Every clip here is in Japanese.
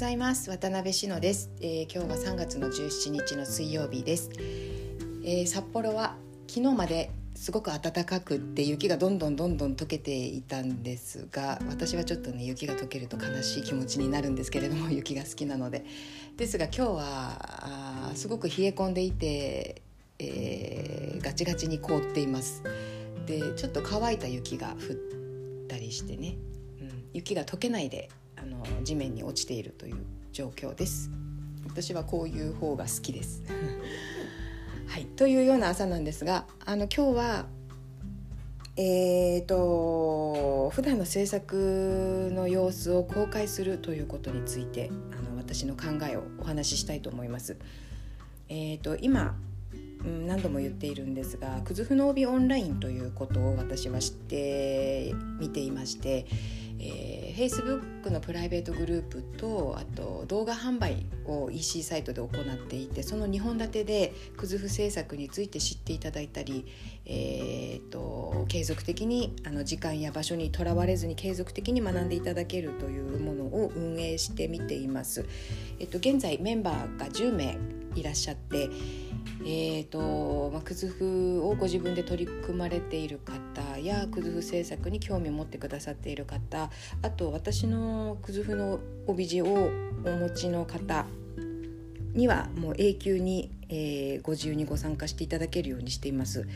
ざいます。渡辺志乃です、えー、今日は3月の17日の水曜日です、えー、札幌は昨日まですごく暖かくって雪がどんどんどんどん溶けていたんですが私はちょっとね雪が溶けると悲しい気持ちになるんですけれども 雪が好きなので。ですが今日はあすごく冷え込んでいて、えー、ガチガチに凍っています。でちょっと乾いた雪が降ったりしてね、うん、雪が溶けないであの地面に落ちているという状況です。私はこういう方が好きです。はい。というような朝なんですがあの今日はえーと普段の制作の様子を公開するということについてあの私の考えをお話ししたいと思います。えーと、今、うん、何度も言っているんですが「くずふの帯オンライン」ということを私は知って見ていましてえー、Facebook のプライベートグループとあと動画販売を EC サイトで行っていてその2本立てでくずふ制作について知っていただいたり、えーと、継続的にあの時間や場所にとらわれずに継続的に学んでいただけるというものを運営してみています。えっと、現在メンバーが1名いらっしゃってえーとまあ、くずふをご自分で取り組まれている方やくずふ制作に興味を持ってくださっている方あと私のくずふの帯地をお持ちの方にはもう永久に、えー、ご自由にご参加していただけるようにしています。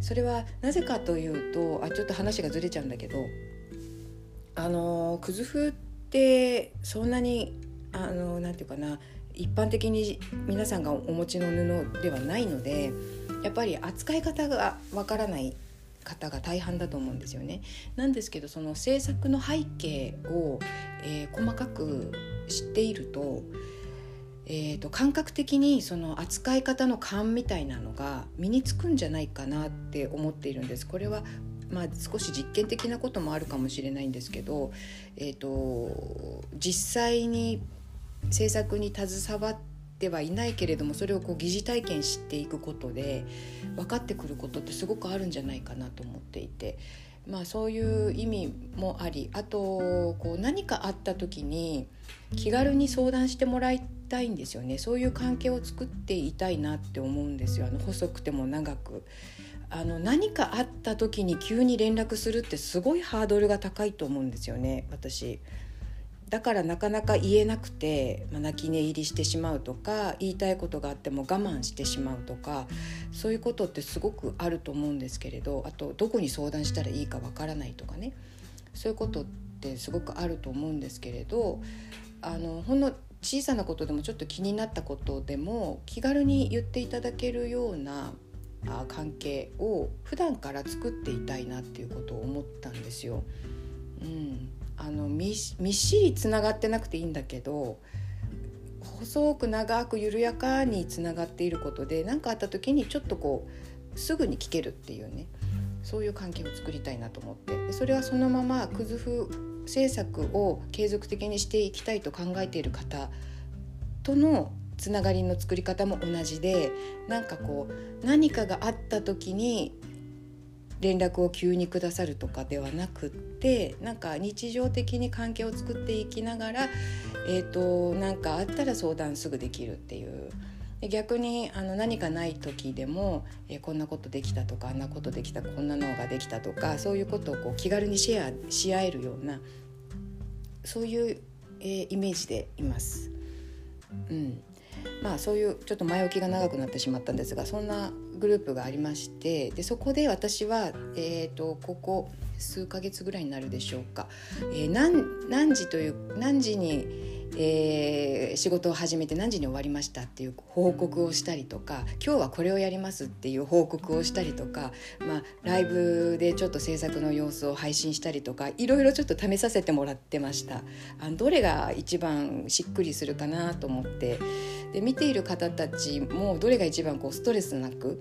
それはなぜかというとあちょっと話がずれちゃうんだけどあのくずふってそんなにあのなんていうかな一般的に皆さんがお持ちの布ではないのでやっぱり扱い方がわからない方が大半だと思うんですよね。なんですけどその制作の背景を、えー、細かく知っていると,、えーと、感覚的にその扱い方の勘みたいなのが身につくんじゃないかなって思っているんです。これはまあ、少し実験的なこともあるかもしれないんですけど、えーと実際に制作に携わってはいないけれどもそれをこう疑似体験していくことで分かってくることってすごくあるんじゃないかなと思っていて。まあ、そういう意味もありあとこう何かあった時に気軽に相談してもらいたいんですよねそういう関係を作っていたいなって思うんですよあの細くても長く。あの何かあった時に急に連絡するってすごいハードルが高いと思うんですよね私。だからなかなか言えなくて、まあ、泣き寝入りしてしまうとか言いたいことがあっても我慢してしまうとかそういうことってすごくあると思うんですけれどあとどこに相談したらいいかわからないとかねそういうことってすごくあると思うんですけれどあのほんの小さなことでもちょっと気になったことでも気軽に言っていただけるような関係を普段から作っていたいなっていうことを思ったんですよ。うん、みっしりつながってなくていいんだけど細く長く緩やかにつながっていることで何かあった時にちょっとこうすぐに聞けるっていうねそういう関係を作りたいなと思って。それはそのままくず風政策を継続的にしていきたいと考えている方とのつながりの作り方も同じでなんかこう何かがあった時に連絡を急にくださるとかではなくってなんか日常的に関係を作っていきながら、えーと、なんかあったら相談すぐできるっていう逆にあの何かない時でも、えー、こんなことできたとかあんなことできたこんなのができたとかそういうことをこう気軽にシェアし合えるようなそういう、えー、イメージでいます。うんまあそういうちょっと前置きが長くなってしまったんですがそんなグループがありましてでそこで私は、えーと、ここ数ヶ月ぐらいになるでしょうか、えー、何何時という何時に、えー、仕事を始めて何時に終わりましたっていう報告をしたりとか今日はこれをやりますっていう報告をしたりとか、まあ、ライブでちょっと制作の様子を配信したりとかいろいろちょっと試させてもらってましたあのどれが一番しっくりするかなと思ってで見ている方たちもどれが一番こうストレスなく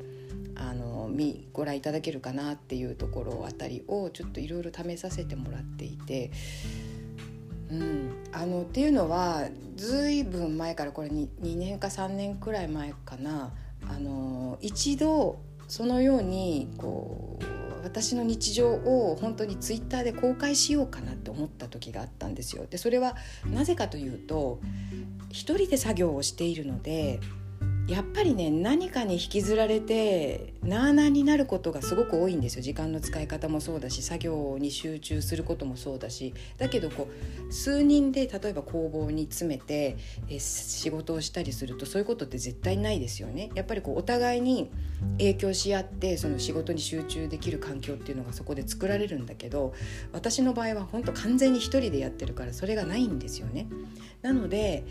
あの見ご覧いただけるかなっていうところあたりをちょっといろいろ試させてもらっていて。うん、あのっていうのはずいぶん前からこれ 2, 2年か3年くらい前かなあの一度そのようにこう私の日常を本当にツイッターで公開しようかなって思った時があったんですよ。でそれはなぜかというと一人で作業をしているのでやっぱりね何かに引きずられてなあなあになることがすごく多いんですよ。時間の使い方もそうだし作業に集中することもそうだし。だけどこう数人で例えば工房に詰めてえ仕事をしたりするとそういうことって絶対ないですよね。やっぱりこうお互いに影響し合ってその仕事に集中できる環境っていうのがそこで作られるんだけど私の場合は本当完全に一人でやってるからそれがないんですよね。なので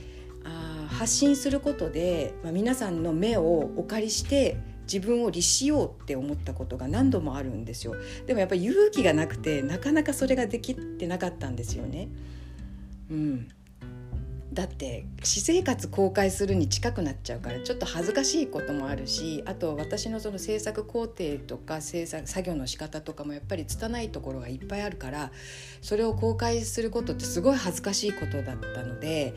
あ発信することで、まあ、皆さんの目をお借りして自分を律しようって思ったことが何度もあるんですよでもやっぱり勇気がなくてなかなかそれができてなかったんですよね。うん、だって私生活公開するに近くなっちゃうからちょっと恥ずかしいこともあるしあと私のその制作工程とか制作作業の仕方とかもやっぱり拙いところがいっぱいあるからそれを公開することってすごい恥ずかしいことだったので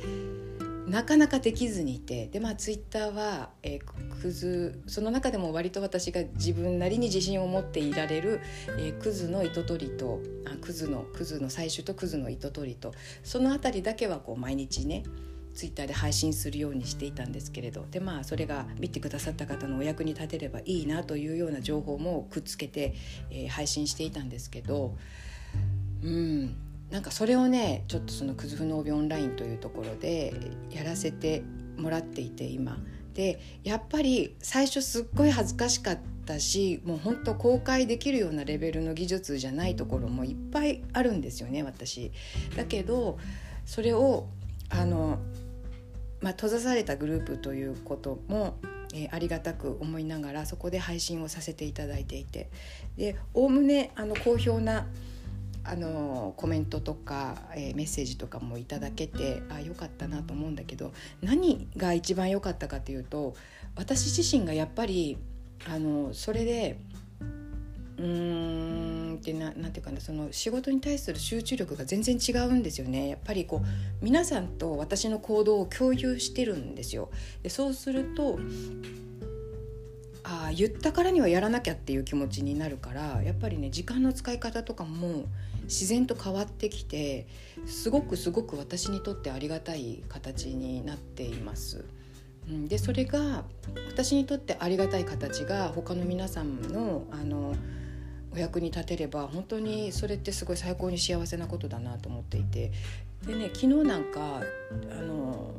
なかなかできずにいてでまあツイッターは、えー、クズその中でも割と私が自分なりに自信を持っていられる、えー、クズの糸取りとあクズのクズの採取とクズの糸取りとその辺りだけはこう毎日ねツイッターで配信するようにしていたんですけれどでまあそれが見てくださった方のお役に立てればいいなというような情報もくっつけて、えー、配信していたんですけどうん。なんかそれをねちょっとその「くずふの帯オンライン」というところでやらせてもらっていて今。でやっぱり最初すっごい恥ずかしかったしもうほんと公開できるようなレベルの技術じゃないところもいっぱいあるんですよね私。だけどそれをあの、まあ、閉ざされたグループということもえー、ありがたく思いながらそこで配信をさせていただいていてでおおむねあの好評なあのコメントとか、えー、メッセージとかもいただけてあ良かったなと思うんだけど何が一番良かったかというと私自身がやっぱりあのそれでうーんってななんていうかなその仕事に対する集中力が全然違うんですよねやっぱりこう皆さんと私の行動を共有してるんですよ。でそうするとあ言ったからにはやらなきゃっていう気持ちになるからやっぱりね時間の使い方とかも自然と変わってきてすごくすごく私にとってありがたい形になっています。でそれが私にとってありがたい形が他の皆さんのあのお役に立てれば本当にそれってすごい最高に幸せなことだなと思っていてでね昨日なんかあの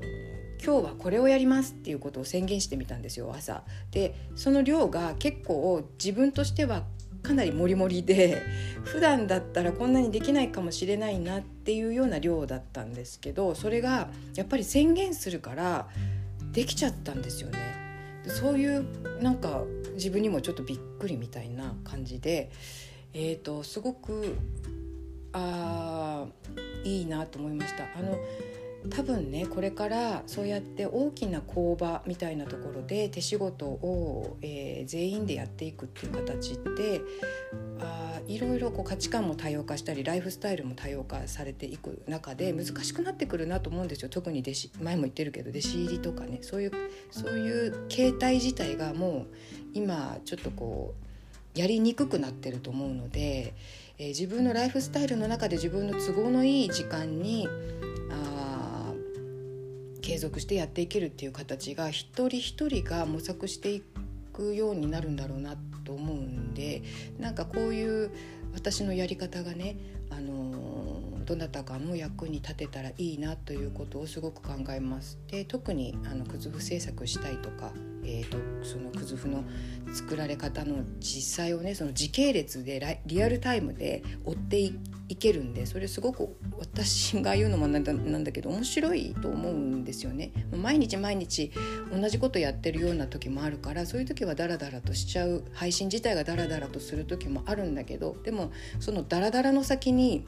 今日はこれをやりますっていうことを宣言してみたんですよ朝。でその量が結構自分としてはかなりモリモリで 普段だったらこんなにできないかもしれないなっていうような量だったんですけどそれがやっぱり宣言するからできちゃったんですよね。そういうなんか自分にもちょっとびっくりみたいな感じで、えーと、すごくあいいなと思いました。あの多分ねこれからそうやって大きな工場みたいなところで手仕事を、えー、全員でやっていくっていう形ってあいろいろこう価値観も多様化したりライフスタイルも多様化されていく中で難しくなってくるなと思うんですよ。特に弟子前も言ってるけど弟子入りとかねそういうそういう形態自体がもう今ちょっとこうやりにくくなってると思うので、えー、自分のライフスタイルの中で自分の都合のいい時間に継続してやっていけるっていう形が一人一人が模索していくようになるんだろうなと思うんでなんかこういう私のやり方がね、あのどなたかの役に立てたらいいなということをすごく考えます。で特にあのくず製作したいとか、えーと、そのくずふの作られ方の実際をねその時系列でリアルタイムで追っていけるんでそれすごく私が言うのもなんだなんだけど面白いと思うんですよね。毎日毎日同じことやってるような時もあるからそういう時はダラダラとしちゃう配信自体がダラダラとする時もあるんだけどでもそのダラダラの先に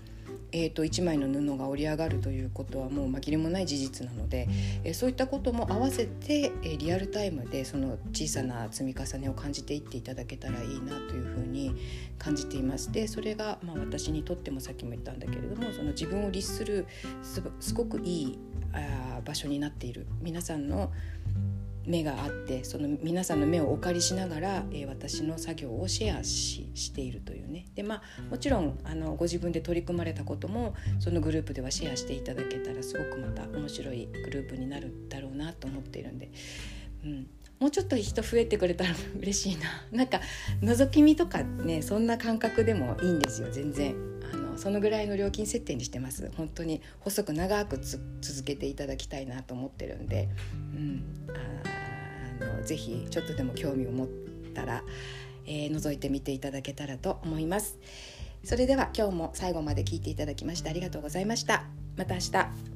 えーと、1枚の布が織り上がるということはもう紛れもない事実なので、えー、そういったことも合わせて、えー、リアルタイムでその小さな積み重ねを感じていっていただけたらいいなというふうに感じています。でそれが、まあ、私にとってもさっきも言ったんだけれどもその自分を律するすごくいいあ場所になっている皆さんの目があってその皆さんの目をお借りしながら、えー、私の作業をシェアししているというね。でまあもちろんあのご自分で取り組まれたこともそのグループではシェアしていただけたらすごくまた面白いグループになるだろうなと思っているんで、うん、もうちょっと人増えてくれたら 嬉しいな。なんか覗き見とかねそんな感覚でもいいんですよ。全然。あのそのぐらいの料金設定にしてます。本当に細く長く続けていただきたいなと思ってるんで、うん、あのぜひちょっとでも興味を持ったら、えー、覗いてみていただけたらと思います。それでは今日も最後まで聞いていただきましてありがとうございました。また明日。